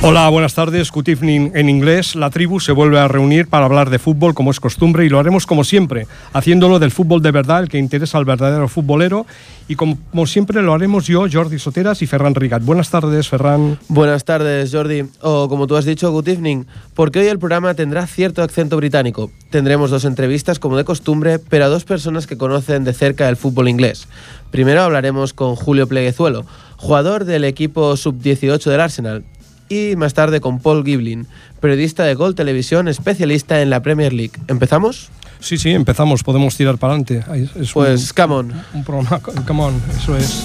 Hola, buenas tardes. Good evening en inglés. La tribu se vuelve a reunir para hablar de fútbol como es costumbre y lo haremos como siempre, haciéndolo del fútbol de verdad, el que interesa al verdadero futbolero. Y como, siempre lo haremos yo, Jordi Soteras y Ferran Rigat. Buenas tardes, Ferran. Buenas tardes, Jordi. O como tú has dicho, good evening, porque hoy el programa tendrá cierto acento británico. Tendremos dos entrevistas como de costumbre, pero a dos personas que conocen de cerca el fútbol inglés. Primero hablaremos con Julio Pleguezuelo, jugador del equipo sub-18 del Arsenal, y más tarde con Paul Giblin, periodista de Gol Televisión, especialista en la Premier League. ¿Empezamos? Sí, sí, empezamos, podemos tirar para adelante. pues, come on. Un programa, come on, eso es.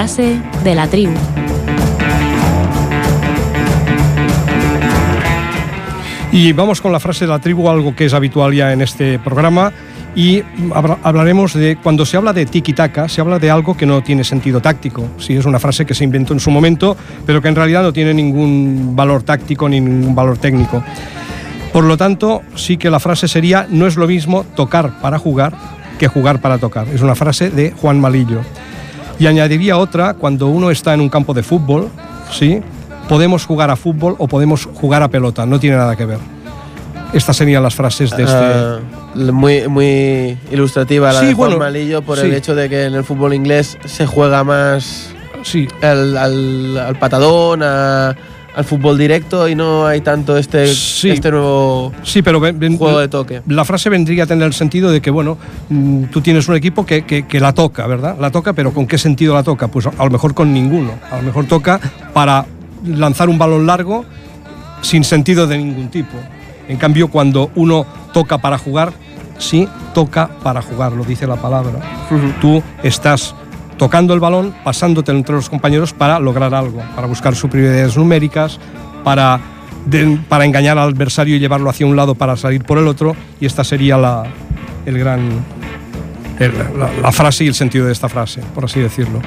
Frase de la tribu. Y vamos con la frase de la tribu, algo que es habitual ya en este programa. Y hablaremos de, cuando se habla de tiki-taka, se habla de algo que no tiene sentido táctico. Sí, es una frase que se inventó en su momento, pero que en realidad no tiene ningún valor táctico ni ningún valor técnico. Por lo tanto, sí que la frase sería, no es lo mismo tocar para jugar que jugar para tocar. Es una frase de Juan Malillo. Y añadiría otra, cuando uno está en un campo de fútbol, ¿sí? podemos jugar a fútbol o podemos jugar a pelota, no tiene nada que ver. Estas serían las frases de este... Ah, muy, muy ilustrativa la de Juan Malillo por el hecho de que en el fútbol inglés se juega más sí. al, al patadón, a, al fútbol directo y no hay tanto este, este nuevo sí, pero juego de toque. La frase vendría a tener el sentido de que, bueno, mm, tú tienes un equipo que, que, la toca, ¿verdad? La toca, pero ¿con qué sentido la toca? Pues a lo mejor con ninguno. A lo mejor toca para lanzar un balón largo sin sentido de ningún tipo. En cambio, cuando uno toca para jugar, sí, toca para jugar, lo dice la palabra. Tú estás tocando el balón, pasándote entre los compañeros para lograr algo, para buscar superioridades numéricas, para, para engañar al adversario y llevarlo hacia un lado para salir por el otro. Y esta sería la, el gran, la, frase y el sentido de esta frase, por así decirlo.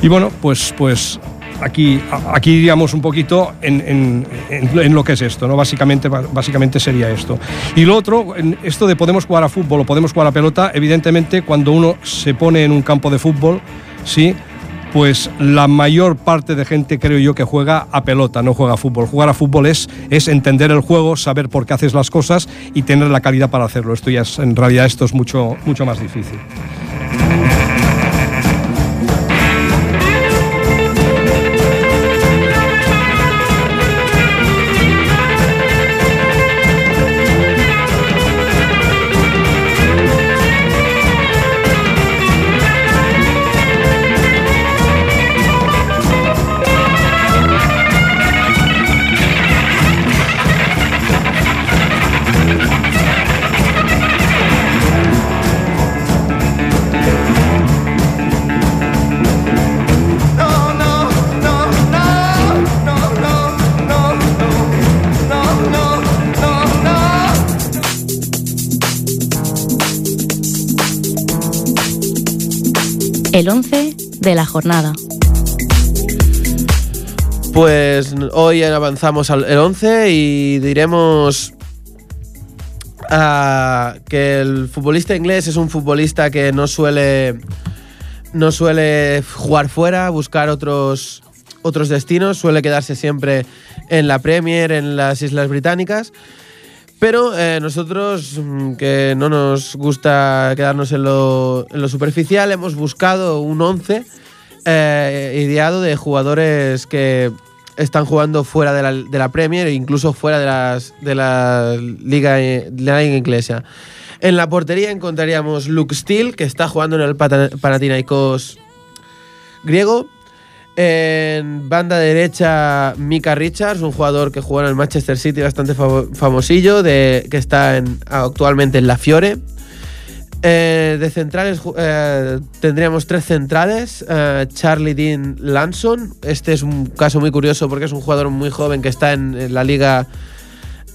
Y bueno, pues, pues aquí, aquí iríamos un poquito en, lo que es esto, ¿no? Básicamente, básicamente sería esto. Y lo otro, esto de podemos jugar a fútbol o podemos jugar a pelota, evidentemente cuando uno se pone en un campo de fútbol, ¿sí? pues la mayor parte de gente creo yo que juega a pelota, no juega a fútbol. Jugar a fútbol es, es entender el juego, saber por qué haces las cosas y tener la calidad para hacerlo. Esto ya es, en realidad esto es mucho, mucho más difícil. El 11 de la jornada. Pues hoy avanzamos al 11 y diremos ah, que el futbolista inglés es un futbolista que no suele no suele jugar fuera, buscar otros otros destinos, suele quedarse siempre en la Premier, en las Islas Británicas pero eh, nosotros, mm, que no nos gusta quedarnos en lo, superficial, hemos buscado un 11 eh, ideado de jugadores que están jugando fuera de la, de la Premier e incluso fuera de, de la Liga, de la Inglesa. En la portería encontraríamos Luke Steele, que está jugando en el Panathinaikos griego. En banda derecha, Mika Richards, un jugador que juega en el Manchester City bastante famo- famosillo, que está en- actualmente en la Fiore. Eh, de centrales eh, tendríamos tres centrales. eh, Charlie Dean Lanson. Este es un caso muy curioso porque es un jugador muy joven que está en, en la liga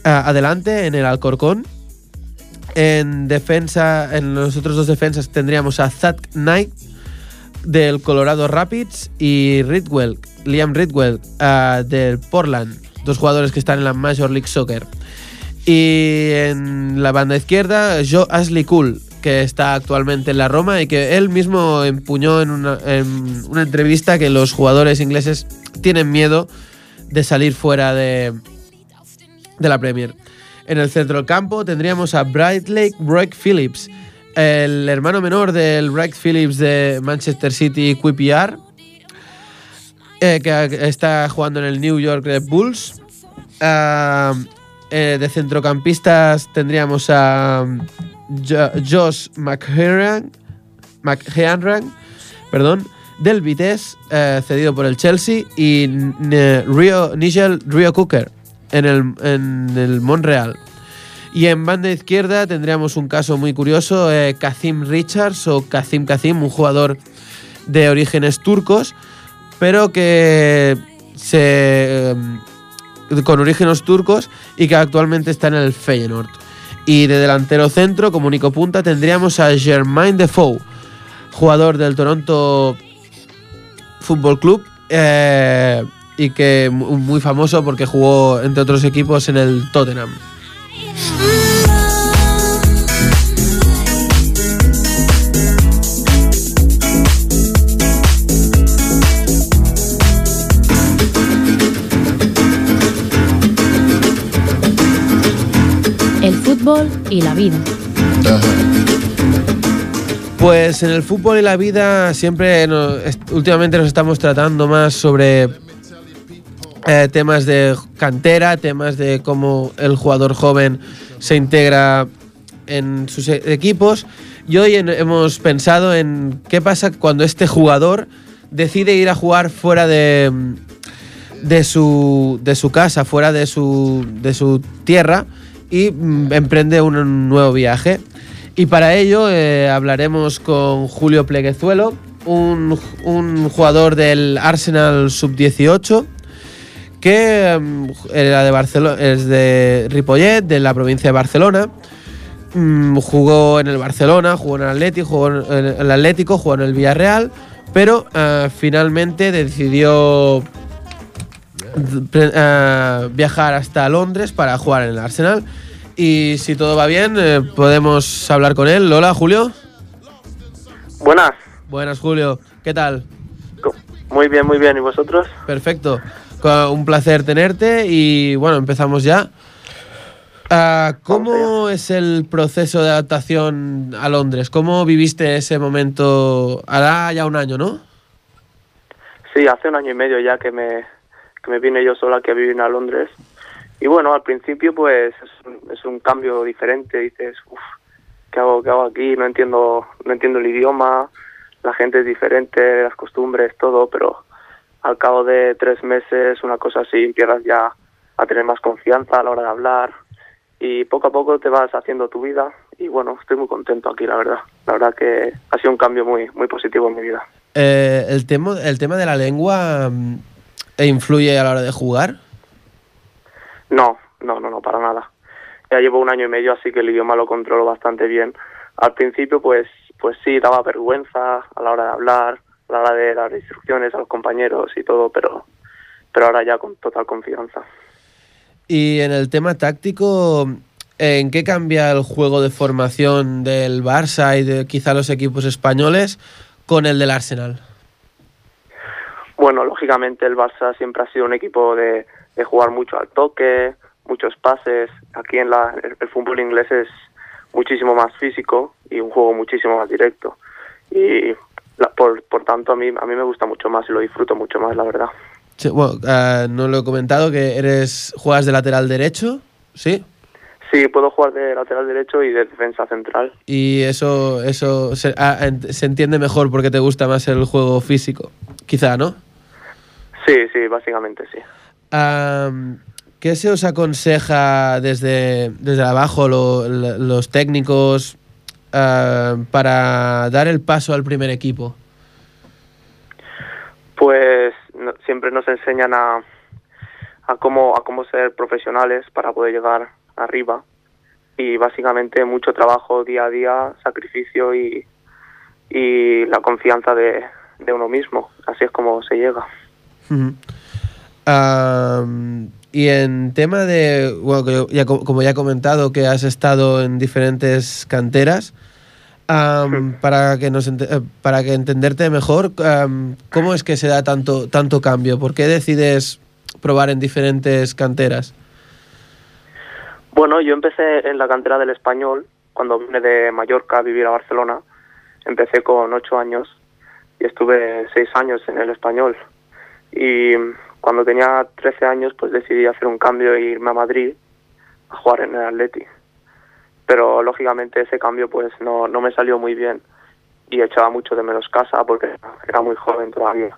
adelante, en el Alcorcón. En defensa, en los otros dos defensas tendríamos a Zach Knight del Colorado Rapids y Ridwell, Liam Ridwell eh, del Portland. Dos jugadores que están en la Major League Soccer. Y en la banda izquierda, Joe Ashley Cool, que está actualmente en la Roma y que él mismo empuñó en una, en una entrevista que los jugadores ingleses tienen miedo de salir fuera de, de la Premier. En el centro del campo tendríamos a Bright Lake Brock Phillips, el hermano menor del Bright Phillips de Manchester City QPR, eh, que está jugando en el New York Red Bulls. Ah, eh, de centrocampistas tendríamos a Jo- Josh McHenran, perdón, del Vitesse, eh, cedido por el Chelsea, y Rio, Nigel Rio Cooker en el, en el Montreal. Y en banda izquierda tendríamos un caso muy curioso, eh, Kazim Richards o Kazim Kazim, un jugador de orígenes turcos, pero que se, eh, con orígenes turcos y que actualmente está en el Feyenoord. Y de delantero centro, como único punta, tendríamos a Germain Defoe, jugador del Toronto Football Club eh, y que mu- muy famoso porque jugó entre otros equipos en el Tottenham. El fútbol y la vida. Pues en el fútbol y la vida siempre, no- est- últimamente nos estamos tratando más sobre eh, temas de cantera, temas de cómo el jugador joven se integra en sus e- equipos. Y hoy hemos pensado en qué pasa cuando este jugador decide ir a jugar fuera de, de, su, de su casa, fuera de su, de su tierra y mm, emprende un nuevo viaje. Y para ello eh, hablaremos con Julio Pleguezuelo, un, un jugador del Arsenal Sub-18 que era de Barcelona, es de Ripollet, de la provincia de Barcelona. Mm, jugó en el Barcelona, jugó en el Atlético, jugó en el Atlético, jugó en el Villarreal, pero eh, finalmente decidió eh, viajar hasta Londres para jugar en el Arsenal. Y si todo va bien, eh, podemos hablar con él. Hola, Julio. Buenas. Buenas, Julio. ¿Qué tal? Muy bien, muy bien. ¿Y vosotros? Perfecto. Un placer tenerte y bueno, empezamos ya. Ah, ¿Cómo es el proceso de adaptación a Londres? ¿Cómo viviste ese momento? Hará ya un año, ¿no? Sí, hace un año y medio ya que me, que me vine yo sola aquí a vivir a Londres. Y bueno, al principio pues es un, es un cambio diferente. Dices, uff, ¿qué hago, ¿qué hago aquí? No entiendo, no entiendo el idioma, la gente es diferente, las costumbres, todo, pero al cabo de tres meses, una cosa así, empiezas ya a tener más confianza a la hora de hablar y poco a poco te vas haciendo tu vida y bueno, estoy muy contento aquí, la verdad. La verdad que ha sido un cambio muy, muy positivo en mi vida. Eh, el, tema, ¿El tema de la lengua mm, influye a la hora de jugar? No, no, no, no, para nada. Ya llevo un año y medio, así que el idioma lo controlo bastante bien. Al principio, pues, pues sí, daba vergüenza a la hora de hablar, a la hora de dar instrucciones a los compañeros y todo, pero, pero ahora ya con total confianza. Y en el tema táctico, ¿en qué cambia el juego de formación del Barça y de quizá los equipos españoles con el del Arsenal? Bueno, lógicamente el Barça siempre ha sido un equipo de, de jugar mucho al toque, muchos pases. Aquí en la, el, el fútbol inglés es muchísimo más físico y un juego muchísimo más directo. Y la- por, por tanto a mí, a mí me gusta mucho más y lo disfruto mucho más, la verdad. Sí, bueno, ah, no lo he comentado, que eres juegas de lateral derecho, ¿sí? Sí, puedo jugar de lateral derecho y de defensa central. Y eso, eso se, ah, se entiende mejor porque te gusta más el juego físico, quizá, ¿no? Sí, sí, básicamente sí. ¿Qué se os aconseja desde, desde abajo, lo- lo- los técnicos, ah, para dar el paso al primer equipo? Pues no- siempre nos enseñan a, a cómo a cómo ser profesionales para poder llegar arriba y básicamente mucho trabajo día a día, sacrificio y, y la confianza de, de uno mismo. Así es como se llega. Am, y en tema de, bueno, ya co- como ya he comentado, que has estado en diferentes canteras, para que nos eh, para que entenderte mejor, ¿cómo es que se da tanto tanto cambio? ¿Por qué decides probar en diferentes canteras? Bueno, yo empecé en la cantera del español cuando vine de Mallorca a vivir a Barcelona. Empecé con ocho años y estuve seis años en el español. Y cuando tenía 13 años, pues decidí hacer un cambio e irme a Madrid a jugar en el Atleti. Pero lógicamente ese cambio pues no, no me salió muy bien y echaba mucho de menos casa porque era muy joven todavía.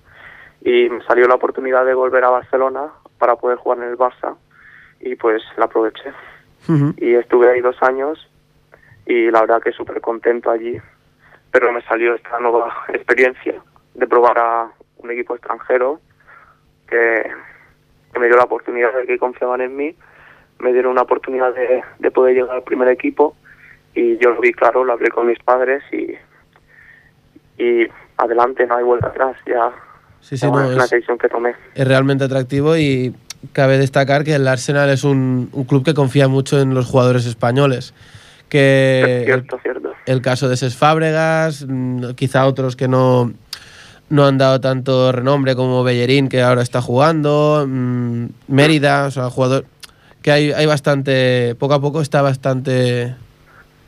Y me salió la oportunidad de volver a Barcelona para poder jugar en el Barça y pues la aproveché y estuve ahí dos años y la verdad que súper contento allí. Pero me salió esta nueva experiencia de probar a un equipo extranjero que, que me dio la oportunidad de que confiaban en mí, me dieron una oportunidad de, de poder llegar al primer equipo y yo lo vi claro, lo hablé con mis padres y, y adelante, no hay vuelta atrás, ya Sí, sí, no, es una decisión que tomé. es realmente atractivo y cabe destacar que el Arsenal es un, un club que confía mucho en los jugadores españoles. Que el- cierto, cierto. el caso de Ses Fábregas, mm, quizá otros que no, no han dado tanto renombre como Bellerín, que ahora está jugando, mm, Mérida, o sea, jugador que hay, hay bastante, poco a poco está bastante,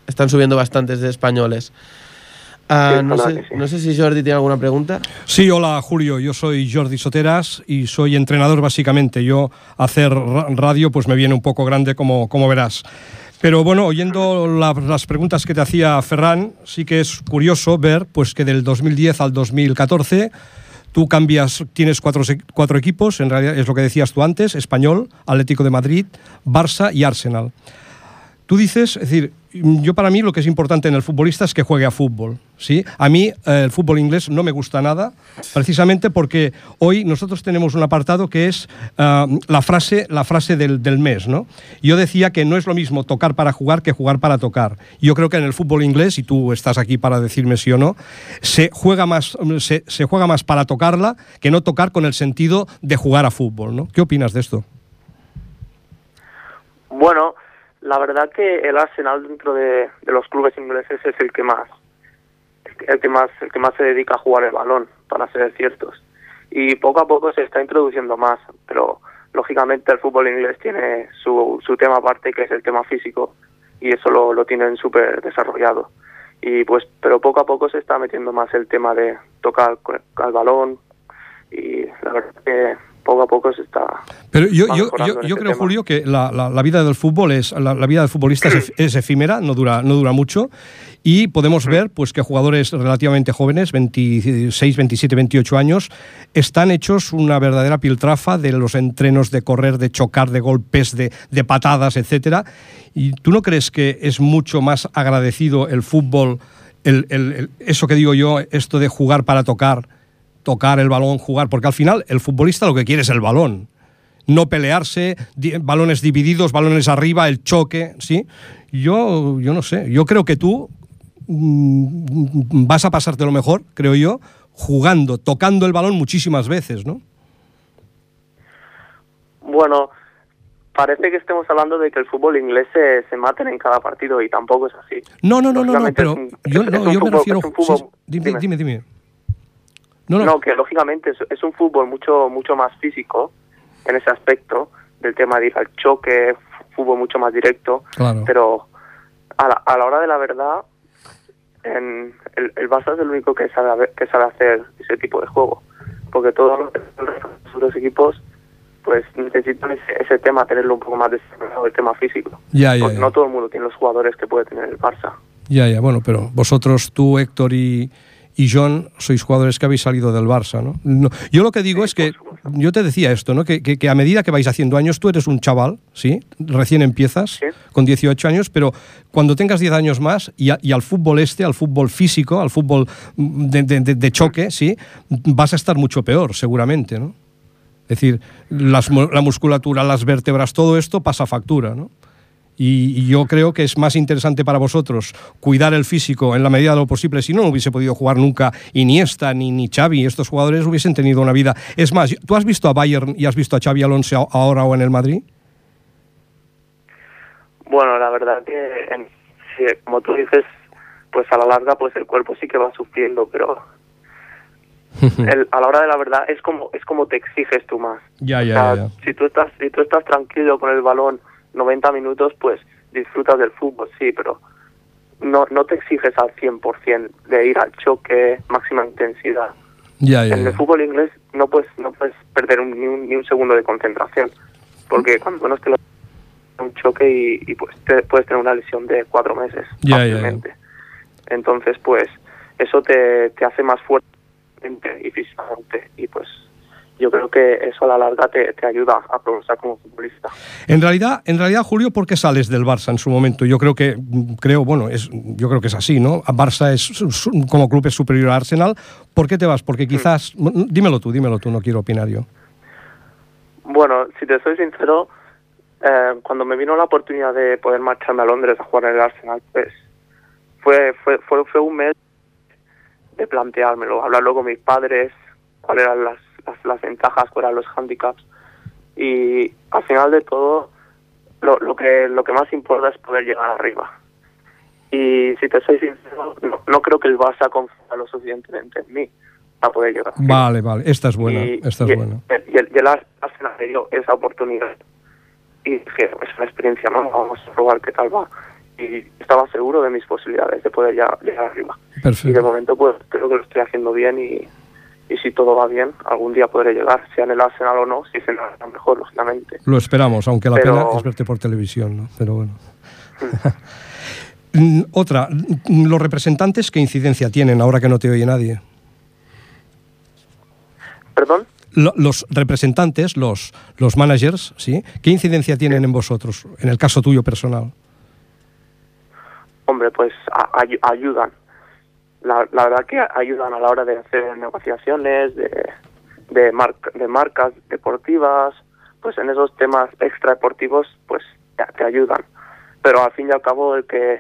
están subiendo bastantes de españoles. Ah, no, sé, no sé si Jordi tiene alguna pregunta. Sí, hola Julio, yo soy Jordi Soteras y soy entrenador básicamente. Yo hacer ra- radio pues me viene un poco grande como, como verás. Pero bueno, oyendo la- las preguntas que te hacía Ferran, sí que es curioso ver pues que del 2010 al 2014 tú cambias, tienes cuatro, cuatro equipos, en realidad es lo que decías tú antes, Español, Atlético de Madrid, Barça y Arsenal. Tú dices, es decir, yo para mí lo que es importante en el futbolista es que juegue a fútbol. ¿sí? A mí eh, el fútbol inglés no me gusta nada, precisamente porque hoy nosotros tenemos un apartado que es ah, la frase, la frase del, del mes. ¿no? Yo decía que no es lo mismo tocar para jugar que jugar para tocar. Yo creo que en el fútbol inglés, y tú estás aquí para decirme sí o no, se juega más, se, se juega más para tocarla que no tocar con el sentido de jugar a fútbol. ¿no? ¿Qué opinas de esto? Bueno, la verdad que el Arsenal dentro de, los clubes ingleses es el que más el que más el que más se dedica a jugar el balón, para ser ciertos. Y poco a poco se está introduciendo más, pero lógicamente el fútbol inglés tiene su, su tema aparte que es el tema físico y eso lo, lo tienen súper desarrollado. Y pues, pero poco a poco se está metiendo más el tema de tocar al balón y la verdad que poco a poco se está Pero yo, yo, yo, este creo, tema. Julio, que la, la- la vida del fútbol es la, la vida del futbolista es, ef- es efímera, no dura, no dura mucho. Y podemos ver pues, que jugadores relativamente jóvenes, 26, 27, 28 años, están hechos una verdadera piltrafa de los entrenos de correr, de chocar, de golpes, de, de patadas, etcétera. ¿Y tú no crees que es mucho más agradecido el fútbol, el- el- el- eso que digo yo, esto de jugar para tocar? Tocar el balón, jugar, porque al final el futbolista lo que quiere es el balón. No pelearse, di- balones divididos, balones arriba, el choque, ¿sí? Yo, yo no sé, yo creo que tú mm, vas a pasarte lo mejor, creo yo, jugando, tocando el balón muchísimas veces, ¿no? Bueno, parece que estemos hablando de que el fútbol inglés se, se maten en cada partido y tampoco es así. No, no, no, no, no, pero yo, no, yo me refiero... fútbol- sí, sí, dime. dime, dime. No, No, no, que lógicamente es, es un fútbol mucho mucho más físico en ese aspecto del tema de ir al choque, fútbol mucho más directo, claro. pero a la, a la hora de la verdad, en, el, el Barça es el único que sabe, que sabe hacer ese tipo de juego. porque todos los, los equipos pues necesitan ese, ese, tema, tenerlo un poco más desarrollado, el tema físico. Ya, ya, ya. No todo el mundo tiene los jugadores que puede tener el Barça. Ya, ya, bueno, pero vosotros, tú, Héctor y, y John sois jugadores que habéis salido del Barça, ¿no? no yo lo que digo es que, yo te decía esto, ¿no? Que, que, que, a medida que vais haciendo años, tú eres un chaval, ¿sí? Recién empiezas, ¿Sí? con 18 años, pero cuando tengas 10 años más y, a, y, al fútbol este, al fútbol físico, al fútbol de, de, de, choque, ¿sí? Vas a estar mucho peor, seguramente, ¿no? Es decir, las, la musculatura, las vértebras, todo esto pasa factura, ¿no? Y, yo creo que es más interesante para vosotros cuidar el físico en la medida de lo posible. Si no, no hubiese podido jugar nunca Iniesta ni, ni Xavi. Estos jugadores hubiesen tenido una vida. Es más, ¿tú has visto a Bayern y has visto a Xavi Alonso ahora o en el Madrid? Bueno, la verdad que, en, sí, como tú dices, pues a la larga pues el cuerpo sí que va sufriendo, pero el, a la hora de la verdad es como es como te exiges tú más. Ya, ya, o sea, ya. Si tú estás si tú estás tranquilo con el balón 90 minutos, pues disfrutas del fútbol, sí, pero no, no te exiges al 100% de ir al choque, máxima intensidad. Ya, ya, en el ya. fútbol inglés no puedes, no puedes perder un, ni, un, ni, un, segundo de concentración, porque cuando no es que lo un choque y, y, pues te, puedes tener una lesión de cuatro meses ya, fácilmente. Ya, ya. Entonces, pues eso te, te hace más fuerte y físicamente y pues yo creo que eso a la larga te, te, ayuda a progresar como futbolista. En realidad, en realidad, Julio, ¿por qué sales del Barça en su momento? Yo creo que, creo, bueno, es, yo creo que es así, ¿no? Barça es como club es superior a Arsenal. ¿Por qué te vas? Porque quizás, mm. dímelo tú, dímelo tú, no quiero opinar yo. Bueno, si te soy sincero, eh, cuando me vino la oportunidad de poder marcharme a Londres a jugar en el Arsenal, pues fue, fue, fue, fue un mes de planteármelo, hablarlo con mis padres, cuáles eran las las, las, ventajas, cuáles eran los handicaps. Y al final de todo, lo, lo, que, lo que más importa es poder llegar arriba. Y si te soy sincero, no, no creo que el Barça confíe lo suficientemente en mí para poder llegar. Vale, vale, esta es buena, y, esta es y, buena. Y el, y el Arsenal me dio esa oportunidad. Y dije, es una experiencia, ¿no? Vamos a probar qué tal va. Y estaba seguro de mis posibilidades de poder llegar, llegar arriba. Perfecto. Y de momento, pues creo que lo estoy haciendo bien y, y si todo va bien, algún día podré llegar, sea en el Arsenal o no, si se la mejor, lógicamente. Lo esperamos, aunque la Pero... pena es verte por televisión, ¿no? Pero bueno. Mm. Otra, los representantes, ¿qué incidencia tienen ahora que no te oye nadie? ¿Perdón? Lo, los representantes, los, los managers, ¿sí? ¿Qué incidencia tienen sí. en vosotros, en el caso tuyo personal? Hombre, pues ayudan la, la, verdad que ayudan a la hora de hacer negociaciones, de, de, mar, de marcas deportivas, pues en esos temas extradeportivos pues te, te, ayudan. Pero al fin y al cabo el que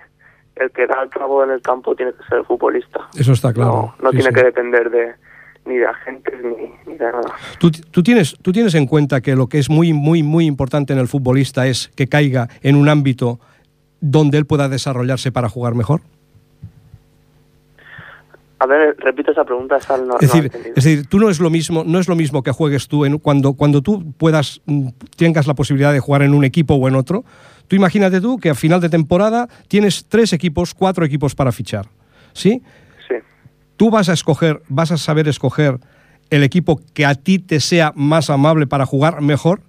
el que da el clavo en el campo tiene que ser el futbolista. Eso está claro. No, no sí, tiene sí. que depender de ni de agentes ni, ni de nada. ¿Tú, tú, tienes, tú tienes en cuenta que lo que es muy, muy, muy importante en el futbolista es que caiga en un ámbito donde él pueda desarrollarse para jugar mejor? A ver, repito esa pregunta, no, es, decir, no es decir, tú no es lo mismo, no es lo mismo que juegues tú en, cuando, cuando tú puedas, mm, tengas la posibilidad de jugar en un equipo o en otro. Tú imagínate tú que a final de temporada tienes tres equipos, cuatro equipos para fichar. ¿Sí? Sí. Tú vas a escoger, vas a saber escoger el equipo que a ti te sea más amable para jugar mejor.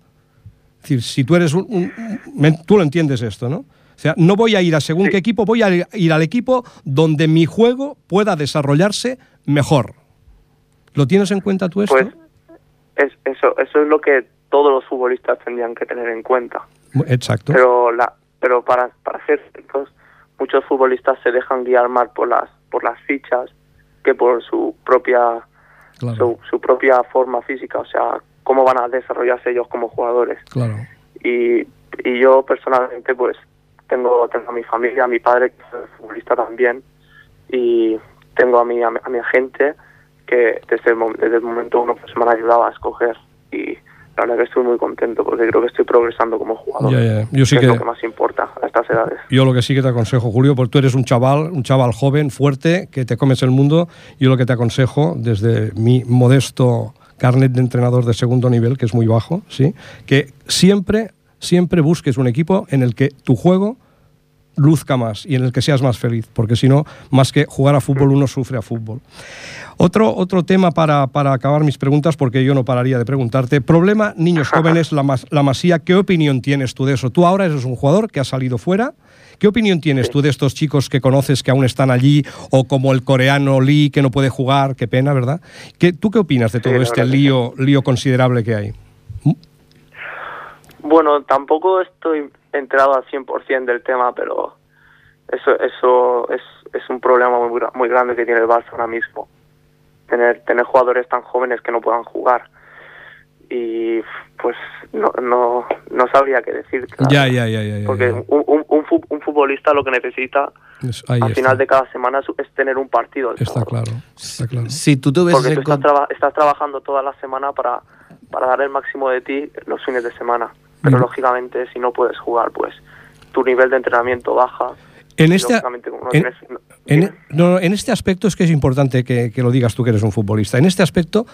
Es decir, si tú eres un, un, un tú lo entiendes esto, ¿no? O sea, no voy a ir a según sí. qué equipo, voy a ir al equipo donde mi juego pueda desarrollarse mejor. ¿Lo tienes en cuenta tú esto? Pues es, eso, eso es lo que todos los futbolistas tendrían que tener en cuenta. Exacto. Pero, la, pero para, para hacer estos, muchos futbolistas se dejan guiar más por las, por las fichas que por su propia, claro. su, su propia forma física, o sea, cómo van a desarrollarse ellos como jugadores. Claro. Y, y yo personalmente, pues, tengo, tengo a mi familia, a mi padre, que es futbolista también, y tengo a mi, a a mi agente, que desde el, desde el momento uno pues, me han ayudado a escoger. Y la verdad que estoy muy contento porque creo que estoy progresando como jugador. Ya, ya. Yo sí que que, es lo que más importa a estas edades. Yo lo que sí que te aconsejo, Julio, porque tú eres un chaval, un chaval joven, fuerte, que te comes el mundo. Yo lo que te aconsejo, desde mi modesto carnet de entrenador de segundo nivel, que es muy bajo, ¿sí? que siempre, siempre busques un equipo en el que tu juego luzca más y en el que seas más feliz, porque si no, más que jugar a fútbol, uno sufre a fútbol. Otro, otro tema para, para acabar mis preguntas, porque yo no pararía de preguntarte. Problema, niños jóvenes, la, mas- la masía, ¿qué opinión tienes tú de eso? Tú ahora eres un jugador que ha salido fuera. ¿Qué opinión tienes tú de estos chicos que conoces que aún están allí, o como el coreano Lee, que no puede jugar? Qué pena, ¿verdad? ¿Qué, ¿Tú qué opinas de todo este lío, lío considerable que hay? Bueno, tampoco estoy enterado al 100% del tema, pero eso eso es, es un problema muy, gra- muy grande que tiene el Barça ahora mismo. Tener tener jugadores tan jóvenes que no puedan jugar. Y pues no no, no sabría qué decir. Ya, ya, ya, ya, ya, Porque ya. Un, un, un, fu- un futbolista lo que necesita Es- al está. final de cada semana es- es tener un partido. Está sábado. claro, está claro. Si tú tuvieses Porque tú estás, traba- estás trabajando toda la semana para, para dar el máximo de ti los fines de semana. Pero lógicamente, si no puedes jugar, pues tu nivel de entrenamiento baja. En este, en- tienes- no- En, dime. no, en este aspecto es que es importante que, que lo digas tú que eres un futbolista. En este aspecto,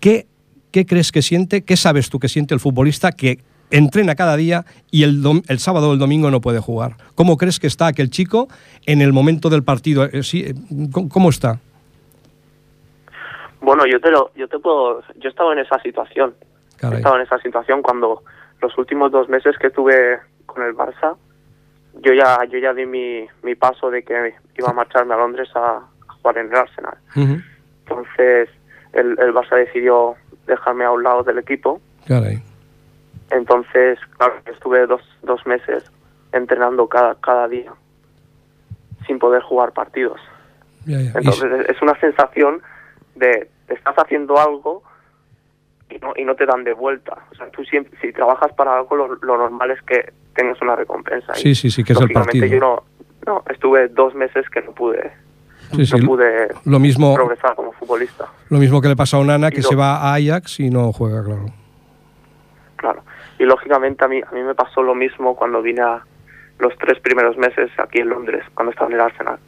¿qué, qué crees que siente, qué sabes tú que siente el futbolista que entrena cada día y el, dom- el sábado o el domingo no puede jugar? ¿Cómo crees que está aquel chico en el momento del partido? Eh, eh, ¿cómo- ¿Cómo está? Bueno, yo te lo, yo te puedo, yo he estado en esa situación. He Caray. estado en esa situación cuando los últimos dos meses que estuve con el Barça, yo ya, yo ya di mi, mi paso de que iba a marcharme a Londres a, a jugar en el Arsenal. Entonces, el, el Barça decidió dejarme a un lado del equipo Caray. Entonces, claro, estuve dos, dos meses entrenando cada, cada día sin poder jugar partidos. Y- Entonces, es una sensación de estás haciendo algo y no, y no te dan de vuelta. O sea, tú siempre, si trabajas para algo, lo, lo normal es que tengas una recompensa. Sí, sí, sí, que es el partido. Yo no, no, estuve dos meses que no pude, sí, sí, no pude lo mismo, progresar como futbolista. lo mismo que le pasa a Onana, que se va a Ajax y no juega, claro. Claro. Y lógicamente a mí, a mí me pasó lo mismo cuando vine a los tres primeros meses aquí en Londres, cuando estaba en el Arsenal.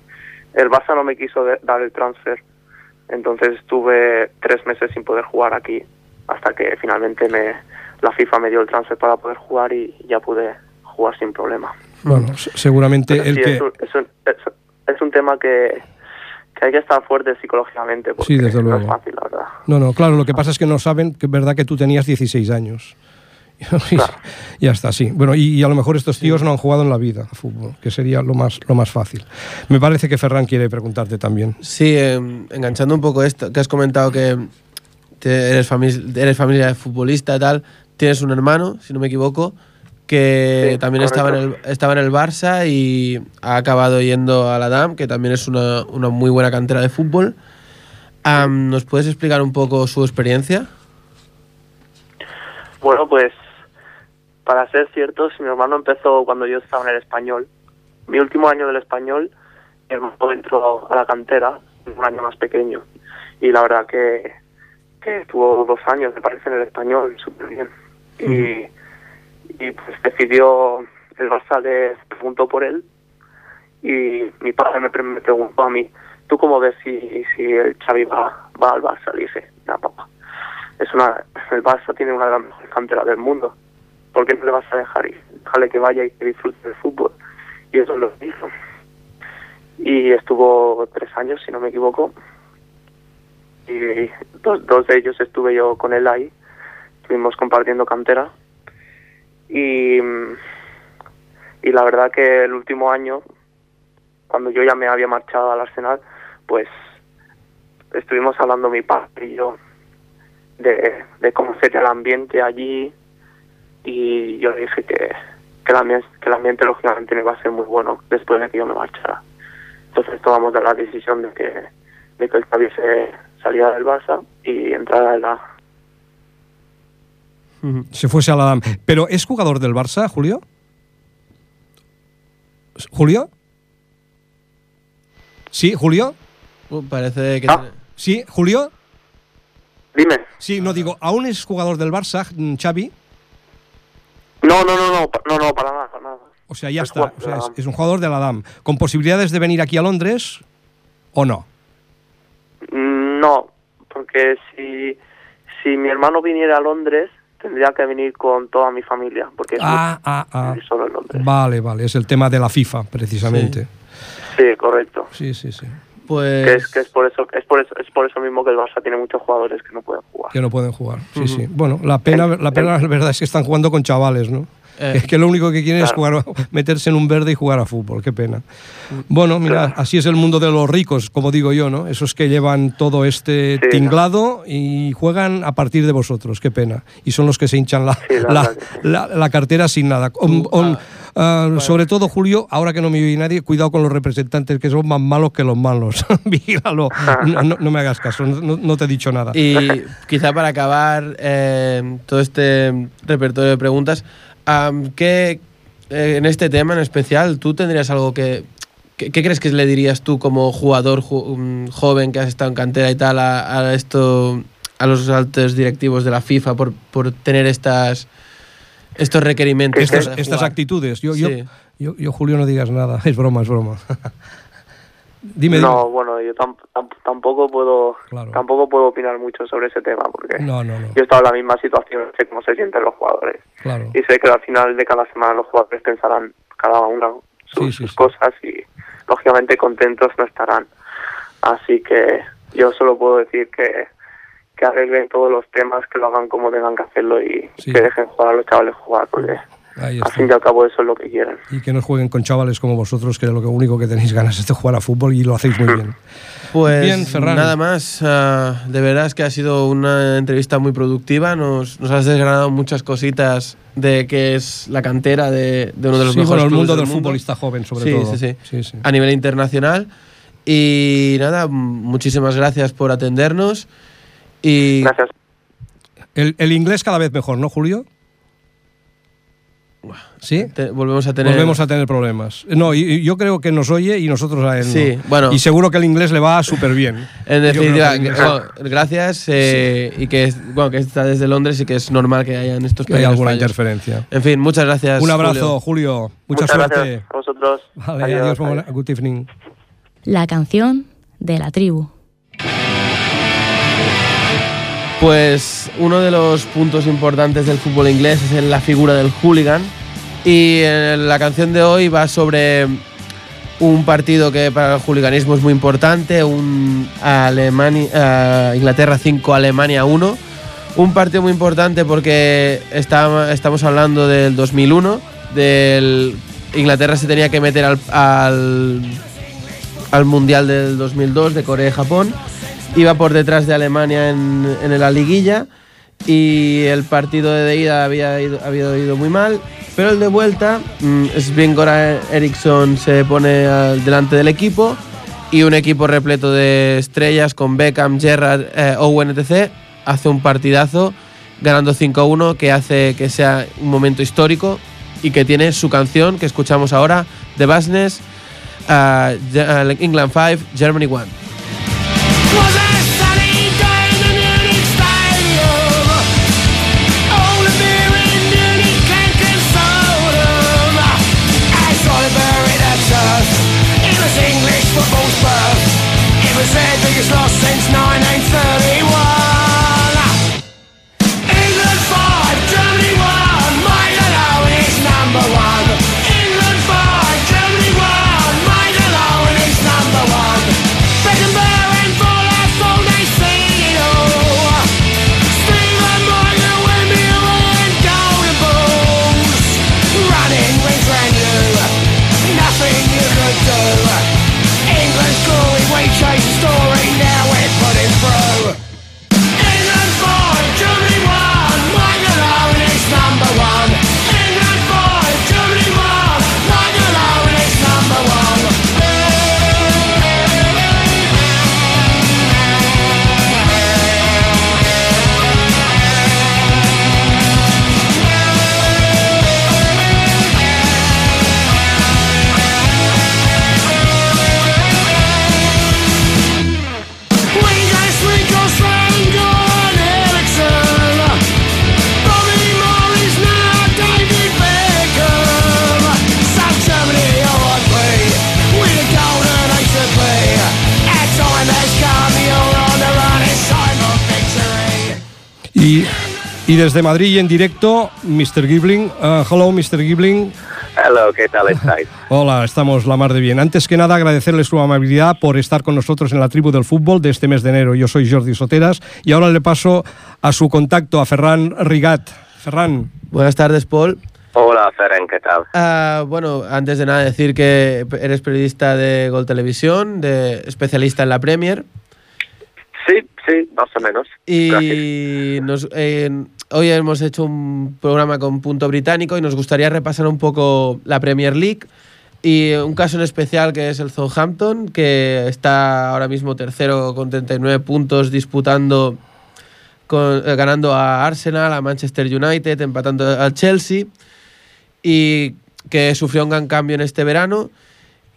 El Barça no me quiso de- dar el transfer, entonces estuve tres meses sin poder jugar aquí, hasta que finalmente me, la FIFA me dio el transfer para poder jugar y ya pude jugar sin problema. Bueno, se- seguramente Pero el sí, que... es, un, es, un, es- es un tema que, que hay que estar fuerte psicológicamente, porque Sí, desde no es luego. fácil, la verdad. No, no, claro, lo que pasa es que no saben que es verdad que tú tenías 16 años. Y Claro. ya está, sí. Bueno, y, y a lo mejor estos tíos no han jugado en la vida a fútbol, que sería lo más, lo más fácil. Me parece que Ferran quiere preguntarte también. Sí, eh, enganchando un poco esto, que has comentado que eres, fami- eres familia de futbolista y tal, tienes un hermano, si no me equivoco, que Sí, también estaba en, el, estaba en el Barça y ha acabado yendo a la DAM, que también es una, una muy buena cantera de fútbol. Am, ¿Nos puedes explicar un poco su experiencia? Bueno, pues para ser cierto, si mi hermano empezó cuando yo estaba en el español, mi último año del español, mi hermano entró a la cantera, un año más pequeño, y la verdad que, que tuvo dos años, me parece, en el español, súper bien. Y, y pues decidió, el Barça le preguntó por él, y mi padre me, pre- me preguntó a mí, ¿tú cómo ves si, si el Xavi va, va al Barça? Le dije, no, papá, es una, el Barça tiene una de las mejores canteras del mundo. ¿Por qué no le vas a dejar ir? Déjale que vaya y que disfrute del fútbol. Y eso lo hizo. Y estuvo tres años, si no me equivoco. Y dos, dos de ellos estuve yo con él ahí. Estuvimos compartiendo cantera. Y, y la verdad que el último año, cuando yo ya me había marchado al Arsenal, pues estuvimos hablando mi padre y yo de, de cómo sería el ambiente allí y yo le dije que, que, ambiente, que el ambiente lógicamente no iba a ser muy bueno después de que yo me marchara. Entonces tomamos la decisión de que, de que Xavi se saliera del Barça y entrara en la... Se fuese a la DAM. ¿Pero es jugador del Barça, Julio? ¿Julio? ¿Sí, Julio? Uh, parece que... Ah. tiene- ¿Sí, Julio? Dime. Sí, no digo, ¿aún es jugador del Barça, mm, Xavi? No, no, no, no, no, no, para nada, para nada. O sea, ya Es está. O sea, es, un jugador de la DAM. ¿Con posibilidades de venir aquí a Londres o no? Mm, No, porque si, si mi hermano viniera a Londres, tendría que venir con toda mi familia, porque es Ah, ah, ah. vivir solo en Londres. Vale, vale, es el tema de la FIFA, precisamente. Sí, correcto. Sí, sí, sí. Pues. Que es, que es por eso, es por eso, es por eso mismo que el Barça tiene muchos jugadores que no pueden jugar. Que no pueden jugar. Sí, sí. Bueno, la pena, la pena, la verdad es que están jugando con chavales, ¿no? Eh. Es que lo único que quieren es jugar, meterse en un verde y jugar a fútbol. Qué pena. Bueno, mira, Claro. así es el mundo de los ricos, como digo yo, ¿no? Esos que llevan todo este Sí, tinglado y juegan a partir de vosotros. Qué pena. Y son los que se hinchan la, Sí, la la, sí. cartera sin nada. On- on- ah, sobre todo, Julio, ahora que no me oye nadie, cuidado con los representantes que son más malos que los malos. Vigílalo. No, no- no me hagas caso, no, no te he dicho nada. Y quizá para acabar eh, todo este repertorio de preguntas, am, ¿qué, eh, en este tema en especial, tú tendrías algo que... ¿Qué, qué crees que le dirías tú como jugador ju- mm, joven que has estado en cantera y tal a, a esto, a los altos directivos de la FIFA por, por tener estas estos requerimientos? estas, estas actitudes. Yo, yo, Sí. yo, yo, Julio, no digas nada. Es broma, es broma. dime, No, bueno, yo tam- tam- tampoco puedo Claro. tampoco puedo opinar mucho sobre ese tema porque dime. No, no, no. yo he estado en la misma situación, sé cómo se sienten los jugadores Claro. y sé que al final de cada semana los jugadores pensarán cada uno sus, Sí, sí, sus sí. cosas y lógicamente contentos no estarán. Así que yo solo puedo decir que que arreglen todos los temas, que lo hagan como tengan que hacerlo y que dejen jugar a los chavales jugar, porque al está. fin y al cabo eso es lo que quieren. Y que no jueguen con chavales como vosotros, que lo único que tenéis ganas es de jugar a fútbol y lo hacéis muy bien. Pues Bien, nada más. ah, de verdad es que ha sido una entrevista muy productiva. Nos, nos has desgranado muchas cositas de que es la cantera de, de uno de los Sí, mejores bueno, el mundo del del futbolista joven, sobre Sí, todo. sí, sí. sí, sí. a nivel internacional. Y nada, muchísimas gracias por atendernos. Y Gracias. El, el inglés cada vez mejor, ¿no, Julio? ¿Sí? te- volvemos a tener. Volvemos a tener problemas. No, y, y yo creo que nos oye y nosotros a él no. Sí, bueno. Y seguro que el inglés le va súper bien. En definitiva, inglés- bueno, gracias. eh, Y que, bueno, que está desde Londres y que es normal que hayan estos que hay alguna fallos. interferencia. En fin, muchas gracias. Un abrazo, Julio. Julio. Mucha Muchas suerte. gracias a vosotros. Vale, adiós, buena- good evening. La canción de la tribu. Pues uno de los puntos importantes del fútbol inglés es la figura del hooligan. Y eh, la canción de hoy va sobre un partido que para el hooliganismo es muy importante, un Alemania, eh, Inglaterra 5, Alemania 1. Un partido muy importante porque está- estamos hablando del 2001, del Inglaterra se tenía que meter al, al, al Mundial del 2002 de Corea y Japón. Iba por detrás de Alemania en, en la liguilla y el partido de ida había ido, ido muy mal, pero el de vuelta, mm, Sven Goran Eriksson se pone delante del equipo y un equipo repleto de estrellas con Beckham, Gerrard, eh, Owen, etc. hace un partidazo ganando 5-1 que hace que sea un momento histórico y que tiene su canción que escuchamos ahora, The Business, uh, Ge- uh, England 5, Germany 1. Y, desde Madrid en directo, Mr. Gibling. Uh, hello, Mr. Gibling. Hello, ¿qué tal estáis? Hola, estamos la mar de bien. Antes que nada, agradecerle su amabilidad por estar con nosotros en la tribu del fútbol de este mes de enero. Yo soy Jordi Soteras y ahora le paso a su contacto, a Ferran Rigat. Ferran. Buenas tardes, Paul. Hola, Feren, ¿qué tal? Ah, bueno, antes de nada decir que eres periodista de Gol Televisión, de especialista en la Premier. Sí, sí, más o menos. Y nos, eh, hoy hemos hecho un programa con punto británico y nos gustaría repasar un poco la Premier League y un caso en especial que es el Southampton, que está ahora mismo tercero con 39 puntos disputando, con- eh, ganando a Arsenal, a Manchester United, empatando al Chelsea y que sufrió un gran cambio en este verano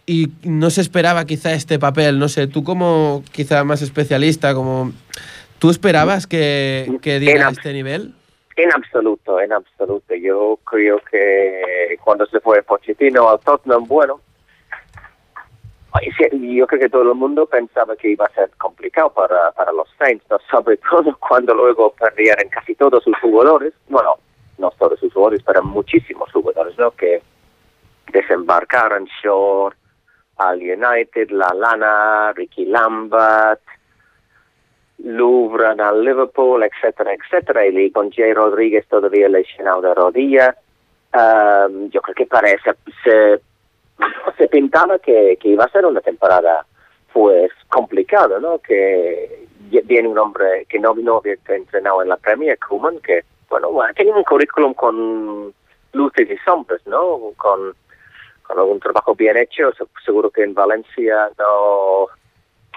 y no se esperaba quizá este papel, no sé, tú como quizá más especialista, como tú esperabas que, que diera Era- este nivel? En absoluto, en absoluto. Yo creo que cuando se fue Pochettino al Tottenham, bueno, yo creo que todo el mundo pensaba que iba a ser complicado para, para los Saints, ¿no? sobre todo cuando luego perdieron casi todos sus jugadores, bueno, no todos sus jugadores, pero muchísimos jugadores, ¿no? Que desembarcaron Shore al United, La Lana, Ricky Lambert, Louvre Liverpool, etcétera, etcétera, y con Jay Rodríguez todavía lesionado de rodilla. Yo creo que parece, se, se pintaba que, que iba a ser una temporada pues complicada, ¿no? Que viene un hombre que no, no había entrenado en la Premier, Koeman, que, bueno, tenía un currículum con luces y sombras, ¿no? Con, con algún trabajo bien hecho, se- seguro que en Valencia no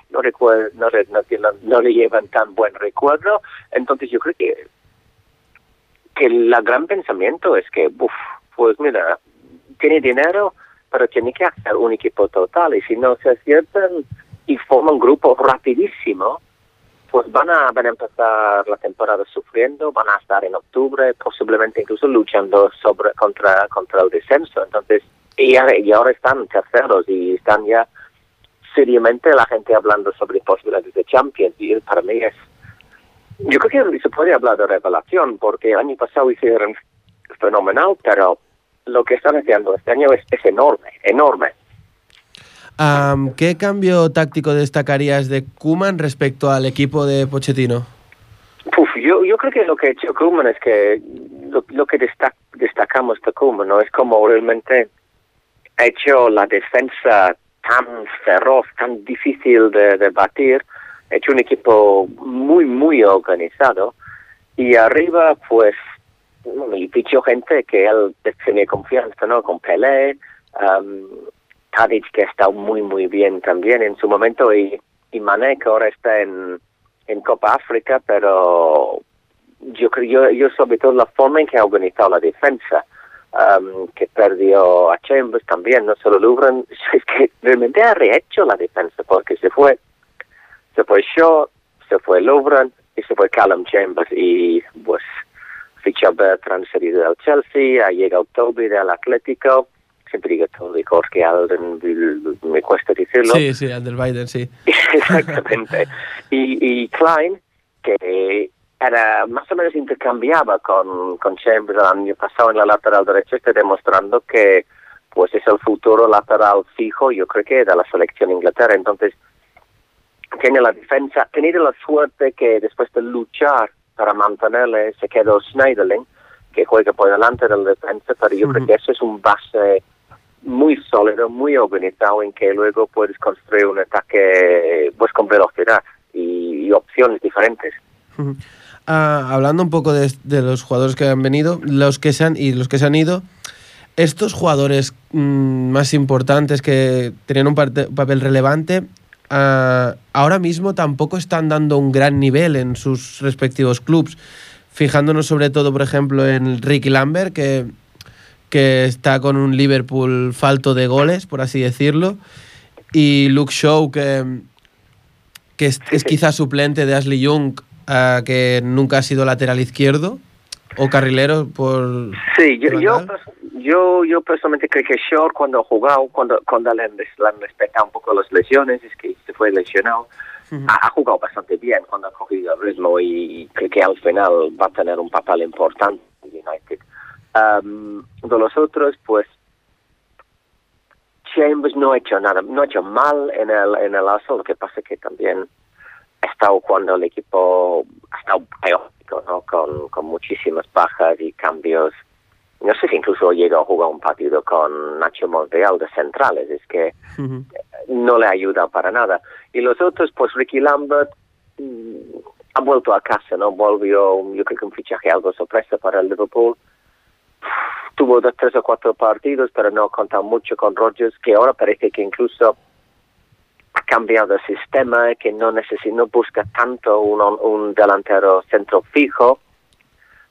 no recuerdo, no, no, no le llevan tan buen recuerdo. Entonces yo creo que, que el gran pensamiento es que, uf, pues mira, tiene dinero, pero tiene que hacer un equipo total y si no se aciertan y forman un grupo rapidísimo, pues van a, van a empezar la temporada sufriendo, van a estar en octubre, posiblemente incluso luchando sobre contra contra el descenso. Entonces, y, ahora- y ahora están terceros y están ya seriamente la gente hablando sobre posibilidades de Champions y para mí es yo creo que se puede hablar de revelación porque el año pasado hicieron fenomenal pero lo que están haciendo este año es, es enorme enorme Am, ¿Qué cambio táctico destacarías de Kuman respecto al equipo de Pochettino? Uf, yo, yo creo que lo que ha hecho Koeman es que lo, lo que destac- destacamos de Koeman ¿no? es como realmente ha hecho la defensa tan feroz, tan difícil de, de batir, hecho un equipo muy, muy organizado. Y arriba pues y fichó gente que él tenía confianza, ¿no? Con Pelé, um, Tadic que ha estado muy, muy bien también en su momento y, y que ahora está en, en Copa África, pero yo creo, yo, yo sobre todo la forma en que ha organizado la defensa, um, que perdió a Chambers también, no solo Lubran, es que realmente ha rehecho la defensa porque se fue, se fue Shaw, se fue Lubran y se fue Callum Chambers y pues fichó Bertrand cedido del Chelsea, ha llegado Toby del Atlético, siempre digo Toby porque Alden me cuesta decirlo. Sí, sí, al del Biden, sí. Exactamente. Y, y Klein, que era más o menos intercambiaba con, con Chambers el año pasado en la lateral derecha, está demostrando que pues es el futuro lateral fijo, yo creo que de la selección Inglaterra. Entonces, tiene la defensa, ha tenido la suerte que después de luchar para mantenerle, se quedó Schneiderlin, que juega por delante del defensa, pero yo creo que eso es un base muy sólido, muy organizado, en que luego puedes construir un ataque pues con velocidad y, y opciones diferentes. Ujú. Ah, hablando un poco de, de los jugadores que han venido, los que se han y los que se han ido, estos jugadores mm, más importantes que tenían un papel relevante, ah, ahora mismo tampoco están dando un gran nivel en sus respectivos clubes. Fijándonos sobre todo, por ejemplo, en Ricky Lambert, que, que está con un Liverpool falto de goles, por así decirlo, y Luke Shaw, que, que es, es quizá suplente de Ashley Young, ah, que nunca ha sido lateral izquierdo o carrilero por... Sí, yo, yo, yo, yo personalmente creo que Shore cuando ha jugado, cuando, cuando le, han- le han respetado un poco las lesiones, es que se fue lesionado, ha, ha jugado bastante bien cuando ha cogido el ritmo y creo que al final va a tener un papel importante en United. Um, de los otros, pues Chambers no ha hecho nada, no ha hecho mal en el, en el Arsenal, lo que pasa es que también estado cuando el equipo ha estado caótico, ¿no? Con, con muchísimas bajas y cambios. No sé si incluso llegó a jugar un partido con Nacho Monreal de centrales, es que no le ayuda para nada. Y los otros, pues Ricky Lambert mm, ha vuelto a casa, ¿no? Volvió, yo creo que un fichaje algo sorpresa para el Liverpool. Tuvo dos, tres o cuatro partidos, pero no contado mucho con Rodgers, que ahora parece que incluso ha cambiado el sistema, que no necesita, busca tanto un, un delantero centro fijo.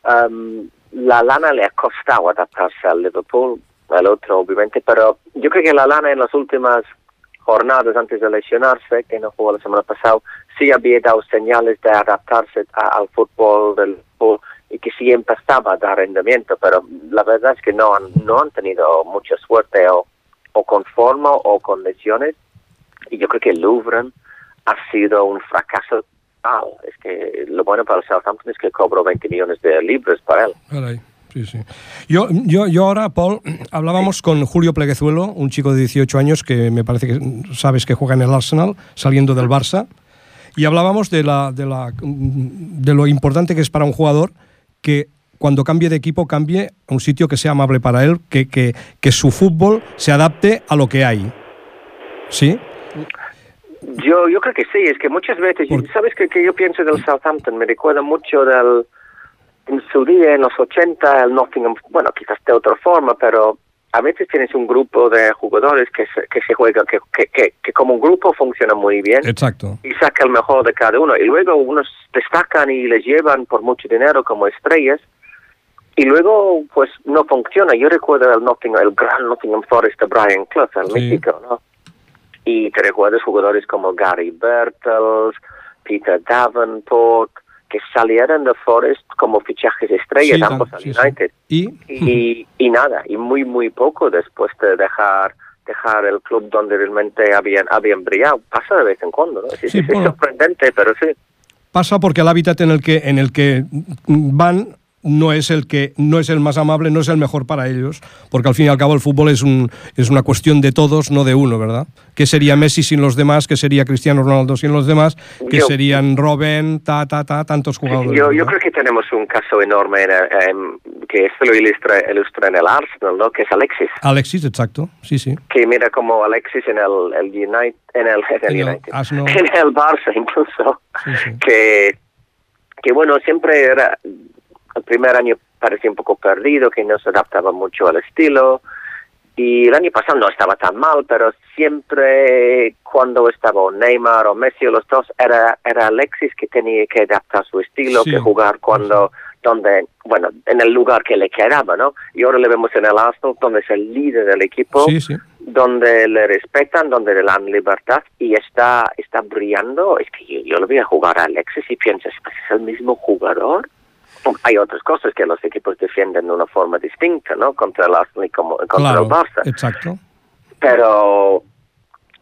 Um, la lana le ha costado adaptarse al Liverpool, al otro obviamente, pero yo creo que la lana en las últimas jornadas antes de lesionarse, que no jugó la semana pasada, sí había dado señales de adaptarse a- al fútbol del y que sí empezaba a dar rendimiento, pero la verdad es que no han, no han tenido mucha suerte o, o con forma o con lesiones. Y yo creo que Louvren ha sido un fracaso total. Es que lo bueno para el Southampton es que cobró 20 millones de libras para él. Caray, sí, sí. Yo, yo, yo ahora, Paul, hablábamos con Julio Pleguezuelo, un chico de 18 años que me parece que sabes que juega en el Arsenal, saliendo del Barça, y hablábamos de, la, de, la, de lo importante que es para un jugador que cuando cambie de equipo cambie a un sitio que sea amable para él, que, que, que su fútbol se adapte a lo que hay. ¿Sí? Yo, yo creo que sí, es que muchas veces, Por- ¿sabes qué que yo pienso del Southampton? Me recuerda mucho del, en su día, en los 80, el Nottingham, bueno, quizás de otra forma, pero a veces tienes un grupo de jugadores que se, que se juega, que, que, que, que como un grupo funciona muy bien Exacto. y saca el mejor de cada uno. Y luego unos destacan y les llevan por mucho dinero como estrellas. Y luego, pues, no funciona. Yo recuerdo el Nottingham, el gran Nottingham Forest de Brian Clough, el Sí. mítico, ¿no? Y te recuerdas jugadores como Gary Bertels, Peter Davenport, que salieron de Forest como fichajes estrellas, Sí, ambos al sí, sí. United. Y, Y, y nada, y muy, muy poco después de dejar dejar el club donde realmente habían, habían brillado. Pasa de vez en cuando, ¿no? Es bueno. sorprendente, pero sí. pasa porque el hábitat en el que en el que van no es el que no es el más amable, no es el mejor para ellos, porque al fin y al cabo el fútbol es un es una cuestión de todos, no de uno, ¿verdad? ¿Qué sería Messi sin los demás? ¿Qué sería Cristiano Ronaldo sin los demás? ¿Qué Yo- serían Robben, ta ta ta tantos jugadores? Yo, yo creo que tenemos un caso enorme en, que esto lo ilustra, ilustra en el Arsenal, ¿no? Que es Alexis. Alexis, exacto. Sí, sí. Que mira como Alexis en el, el United, en el, en el En el United, Arsenal. en el Barça incluso, Sí, sí. que, que bueno, siempre era, el primer año parecía un poco perdido, que no se adaptaba mucho al estilo, y el año pasado no estaba tan mal, pero siempre cuando estaba Neymar o Messi o los dos, era, era Alexis que tenía que adaptar su estilo, Sí. que jugar cuando, donde, bueno, en el lugar que le quedaba, ¿no? Y ahora le vemos en el Arsenal, donde es el líder del equipo, Sí, sí. donde le respetan, donde le dan libertad y está, está brillando. Es que yo, yo lo voy a jugar a Alexis y piensas, ¿pues ¿es el mismo jugador? Hay otras cosas que los equipos defienden de una forma distinta, ¿no? Contra el Arsenal y como, contra Claro. el Barça. Exacto. Pero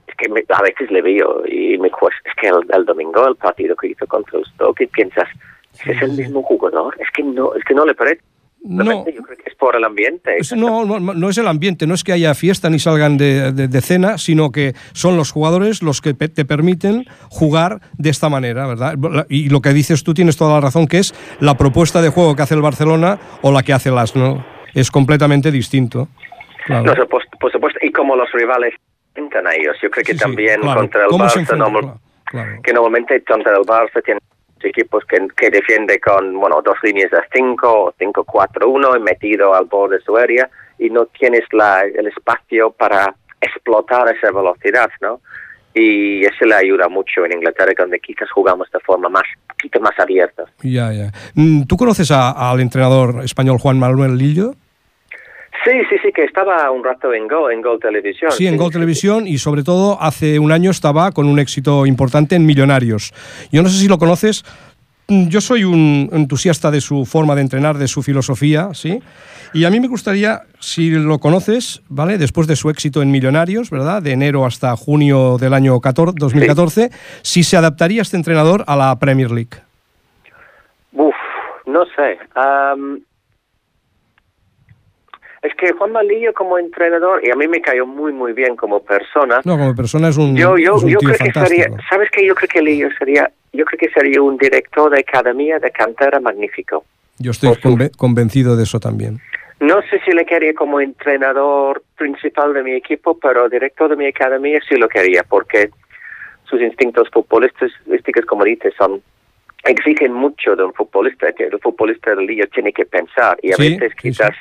es que me- a veces le veo y me cuesta. Es que el, el domingo, el partido que hizo contra el Stoke, y piensas, ¿es el mismo jugador? Es que no, es que no le parece. No. Realmente Yo creo que es por el ambiente. Es- No, no, no es el ambiente, no es que haya fiesta ni salgan de, de- de cena, sino que son los jugadores los que te permiten jugar de esta manera, ¿verdad? Y lo que dices tú tienes toda la razón, que es la propuesta de juego que hace el Barcelona o la que hace el Arsenal. Es completamente distinto. Claro. No, por, por supuesto, y como los rivales enfrentan a ellos. Yo creo que Sí, sí, también claro. contra el ¿Cómo se Barça, normal- claro. que normalmente contra el Barça tienen equipos que, que defiende con bueno dos líneas de 5 5-4-1 y metido al borde de su área y no tienes la, el espacio para explotar esa velocidad, ¿no? Y eso le ayuda mucho en Inglaterra, donde quizás jugamos de forma más, poquito más abierta. Ya, ya. Mm, ¿Tú conoces a- al entrenador español Juan Manuel Lillo? Sí, sí, sí, que estaba un rato en Gol, en Gol Televisión. Sí, en Gol Televisión y sobre todo hace un año estaba con un éxito importante en Millonarios. Yo no sé si lo conoces, mm, yo soy un entusiasta de su forma de entrenar, de su filosofía, ¿sí? Y a mí me gustaría, si lo conoces, ¿vale? Después de su éxito en Millonarios, ¿verdad? De enero hasta junio del año 14 2014, si se adaptaría este entrenador a la Premier League. Uf, no sé. Es que Juan Malillo como entrenador, y a mí me cayó muy, muy bien como persona. No, como persona es un, yo yo, es un yo tío creo que fantástico. sería, ¿sabes qué? Yo creo que Lillo sería, yo creo que sería un director de academia de cantera magnífico. Yo estoy conve- convencido de eso también. No sé si le quería como entrenador principal de mi equipo, pero director de mi academia sí lo quería, porque sus instintos futbolísticos, como dices, son exigen mucho de un futbolista. que El futbolista del Lillo tiene que pensar y a Sí, veces sí, sí, quizás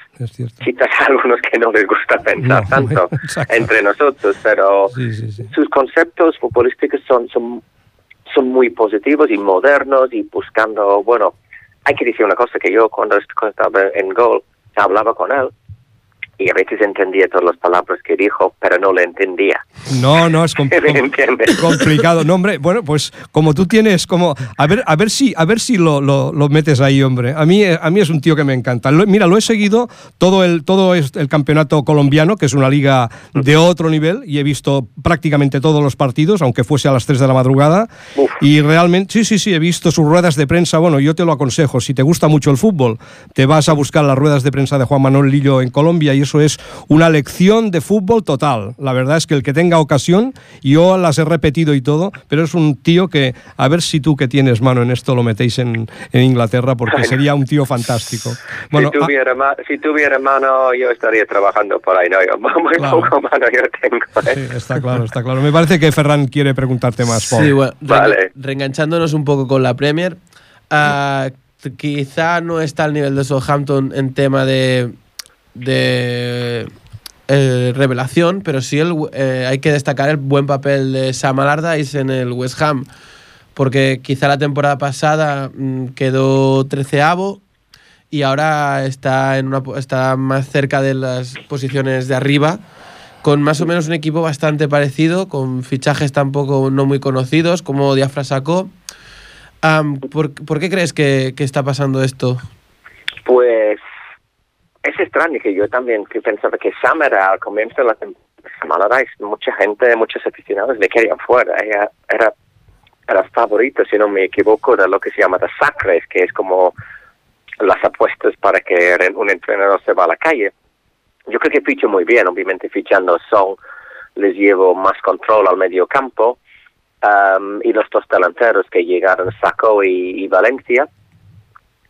quizás a algunos que no les gusta pensar No, tanto entre nosotros, pero Sí, sus conceptos futbolísticos son, son, son muy positivos y modernos y buscando, bueno, hay que decir una cosa, que yo cuando estaba en Gol hablaba con él y a veces entendía todas las palabras que dijo, pero no le entendía. No, no, es com- ¿Me com- entiendes? complicado. No, hombre, bueno, pues como tú tienes, como a ver, a ver si, a ver si lo, lo- lo metes ahí, hombre. A mí, eh, a mí es un tío que me encanta. Lo- mira, lo he seguido todo el, todo el campeonato colombiano, que es una liga de otro nivel, y he visto prácticamente todos los partidos, aunque fuese a las 3 de la madrugada. Uf. Y realmente, sí, sí, sí, he visto sus ruedas de prensa. Bueno, yo te lo aconsejo. Si te gusta mucho el fútbol, te vas a buscar las ruedas de prensa de Juan Manuel Lillo en Colombia y eso es una lección de fútbol total. La verdad es que el que tenga ocasión, yo las he repetido y todo, pero es un tío que, a ver si tú que tienes mano en esto lo metéis en, en Inglaterra, porque sería un tío fantástico. Bueno, si, ah, tuviera si tuviera mano, yo estaría trabajando por ahí. No, yo, muy Claro. poco mano yo tengo. ¿eh? sí, está claro, está claro. Me parece que Ferran quiere preguntarte más, Paul. Sí, bueno, Vale. reenganchándonos un poco con la Premier, ah, quizá no está al nivel de Southampton en tema de, de eh, revelación, pero sí el, eh, hay que destacar el buen papel de Sam Allardyce en el West Ham, porque quizá la temporada pasada mm, quedó treceavo y ahora está, en una, está más cerca de las posiciones de arriba con más o menos un equipo bastante parecido, con fichajes tampoco no muy conocidos, como Diafra sacó. ¿por, por qué crees que, que está pasando esto? Es extraño que yo también que pensaba que Sam era al comienzo de la temporada. Mucha gente, muchos aficionados le querían fuera. Ella era, era favorito, si no me equivoco, de lo que se llama The Sacres, que es como las apuestas para que un entrenador se va a la calle. Yo creo que ficho muy bien, obviamente fichando Son les llevo más control al medio campo um, y los dos delanteros que llegaron, Sacco y, y Valencia,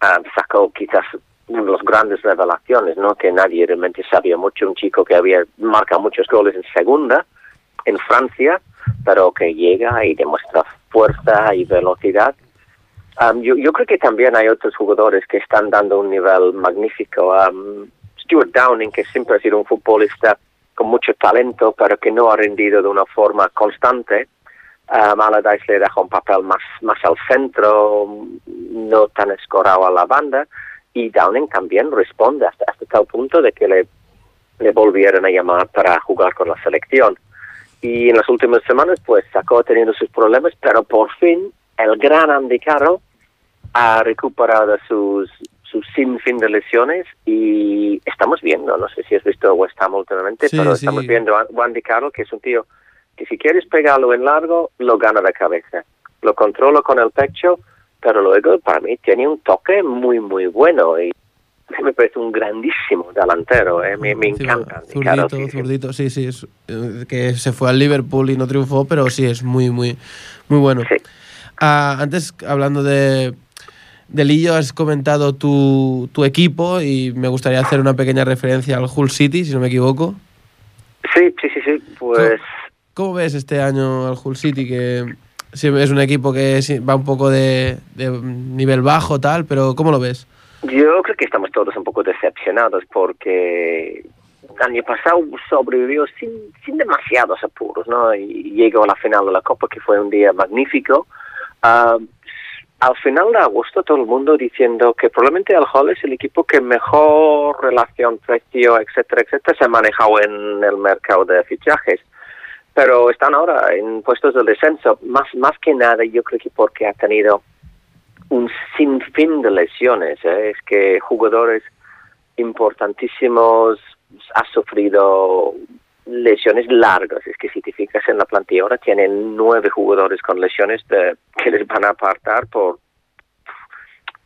um, quizás las grandes revelaciones, ¿no? Que nadie realmente sabía mucho, un chico que había marcado muchos goles en segunda, en Francia, pero que llega y demuestra fuerza y velocidad. Um, yo, creo que también hay otros jugadores que están dando un nivel magnífico. Stuart Downing, que siempre ha sido un futbolista con mucho talento, pero que no ha rendido de una forma constante. Um, Allardyce le deja un papel más, más al centro, no tan escorado a la banda, y Downing también responde hasta, hasta tal punto de que le, le volvieron a llamar para jugar con la selección. Y en las últimas semanas, pues sacó teniendo sus problemas, pero por fin el gran Andy Carroll ha recuperado sus, sus sinfín de lesiones y estamos viendo, no sé si has visto West Ham últimamente, Sí, pero sí. estamos viendo a Andy Carroll, que es un tío que si quieres pegarlo en largo, lo gana de cabeza. Lo controla con el pecho, pero luego para mí tiene un toque muy, muy bueno y me parece un grandísimo delantero. ¿eh? Me, me encanta. Zurdito, zurdito, sí, sí. es, eh, que se fue al Liverpool y no triunfó, pero sí, es muy, muy, muy bueno. Sí. Ah, antes, hablando de, de Lillo, has comentado tu, tu equipo y me gustaría hacer una pequeña referencia al Hull City, si no me equivoco. Sí, sí, sí, sí. Pues ¿Cómo ves este año al Hull City? Que es un equipo que va un poco de, nivel bajo, tal, pero ¿cómo lo ves? Yo creo que estamos todos un poco decepcionados porque el año pasado sobrevivió sin, sin demasiados apuros, ¿no? Y llegó a la final de la Copa, que fue un día magnífico. Ah, al final de agosto todo el mundo diciendo que probablemente el Hull es el equipo que mejor relación precio, etcétera, etcétera, se ha manejado en el mercado de fichajes. Pero están ahora en puestos de descenso, más, más que nada yo creo que porque ha tenido un sinfín de lesiones. ¿eh? Es que jugadores importantísimos ha sufrido lesiones largas. Es que si te fijas en la plantilla ahora tienen nueve jugadores con lesiones de- que les van a apartar por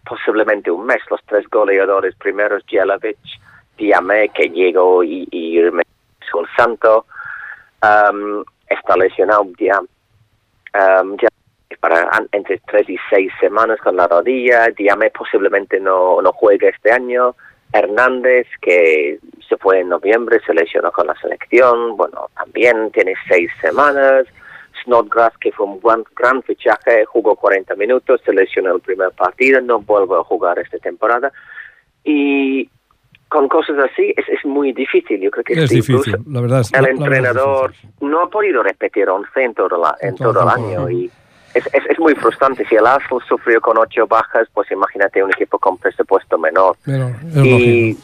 posiblemente un mes. Los tres goleadores primeros, Jelavic, Diame, que llegó y, y Sol Santo, um, está lesionado ya, um, ya para entre tres y seis semanas con la rodilla. Diame posiblemente no, no juegue este año. Hernández, que se fue en noviembre, se lesionó con la selección, bueno, también tiene seis semanas. Snodgrass, que fue un gran, gran fichaje, jugó 40 minutos, se lesionó el primer partido, no vuelve a jugar esta temporada. Y con cosas así es, es muy difícil. Yo creo que Es difícil, la verdad es- el la- la verdad entrenador no ha podido repetir 11 en todo, la- en todo todo el año. Y es, es, es muy frustrante. Si el Arsenal sufrió con ocho bajas, pues imagínate un equipo con presupuesto menor. Pero es Y lógico.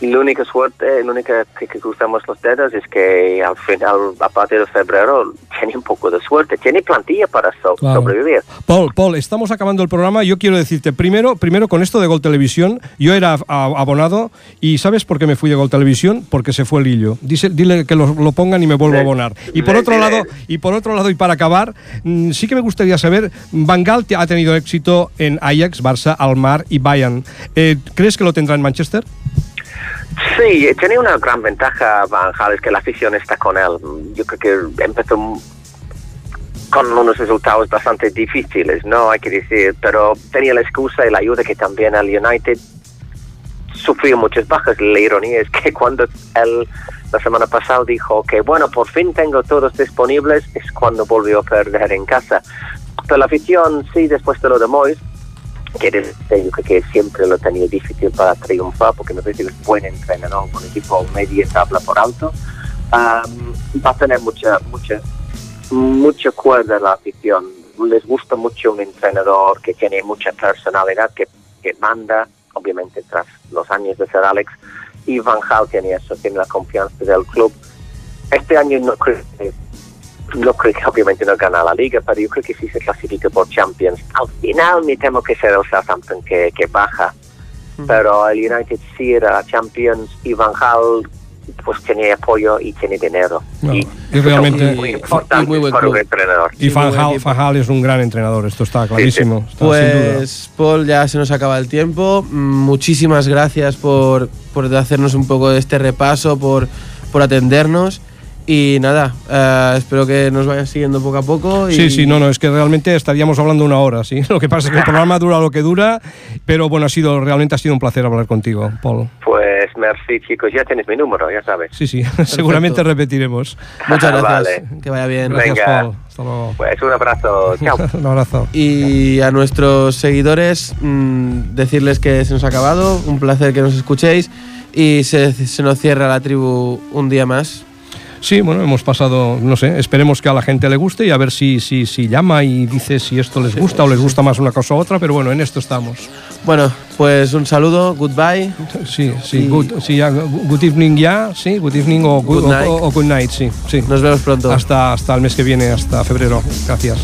La única suerte, la única que, que cruzamos los dedos es que al final, a partir de febrero, tiene un poco de suerte. Tiene plantilla para so- Claro. sobrevivir. Paul, Paul, estamos acabando el programa. Yo quiero decirte, primero, primero con esto de Gol Televisión, yo era abonado y ¿sabes por qué me fui de Gol Televisión? Porque se fue Lillo. Dice, dile que lo, lo pongan y me vuelvo a abonar. Y por otro lado, y por otro lado y para acabar, mm, sí que me gustaría saber, te- ha tenido éxito en Ajax, Barça, Almar y Bayern. Eh, ¿Crees que lo tendrá en Manchester? Sí, tiene una gran ventaja Van Gaal, es que la afición está con él. Yo creo que empezó con unos resultados bastante difíciles, ¿no? Hay que decir, pero tenía la excusa y la ayuda que también el United sufrió muchas bajas. La ironía es que cuando él la semana pasada dijo que, bueno, por fin tengo todos disponibles, es cuando volvió a perder en casa. Pero la afición, sí, después de lo de Moyes, que que siempre lo tenía difícil para triunfar porque me parece que es buen entrenador con equipo media tabla por alto. Am, va a tener mucha mucha mucha cuerda la afición. Les gusta mucho un entrenador que tiene mucha personalidad que, que manda obviamente tras los años de ser Alex. Y Van Gaal tiene eso tiene la confianza del club. Este año no creo que no creo que obviamente no gana la liga, pero yo creo que sí se clasifica por Champions. Al final me temo que será el Southampton que, que baja, pero el United sí era Champions y Van Gaal pues tiene apoyo y tiene dinero. No, y, y realmente- es muy y importante muy buen para un club. entrenador. Y Sí, muy. Van Gaal es un gran entrenador, esto está clarísimo. está sin duda. Pues Paul, ya se nos acaba el tiempo. Mm, Muchísimas gracias por, por hacernos un poco de este repaso, por, por atendernos. Y nada, eh, espero que nos vayan siguiendo poco a poco. Y Sí, sí, no, no, es que realmente estaríamos hablando una hora, sí. Lo que pasa es que el programa dura lo que dura, pero bueno, ha sido realmente ha sido un placer hablar contigo, Paul. Pues merci chicos, ya tienes mi número, ya sabes. Sí, sí, seguramente repetiremos. Muchas gracias. Vale. Que vaya bien. Gracias, Venga. Paul. Hasta luego. Pues un abrazo, chao. un abrazo. Y a nuestros seguidores, mm, decirles que se nos ha acabado. Un placer que nos escuchéis. Y se, se nos cierra la tribu un día más. Sí, bueno, hemos pasado, no sé, esperemos que a la gente le guste y a ver si, si, si llama y dice si esto les gusta o les gusta más una cosa u otra, pero bueno, en esto estamos. Bueno, pues un saludo, goodbye. Sí, sí, Y- good, sí, ya, good evening ya, sí, good evening o good, Good night. o- o good night, sí, sí. Nos vemos pronto. Hasta, hasta el mes que viene, hasta febrero. Gracias.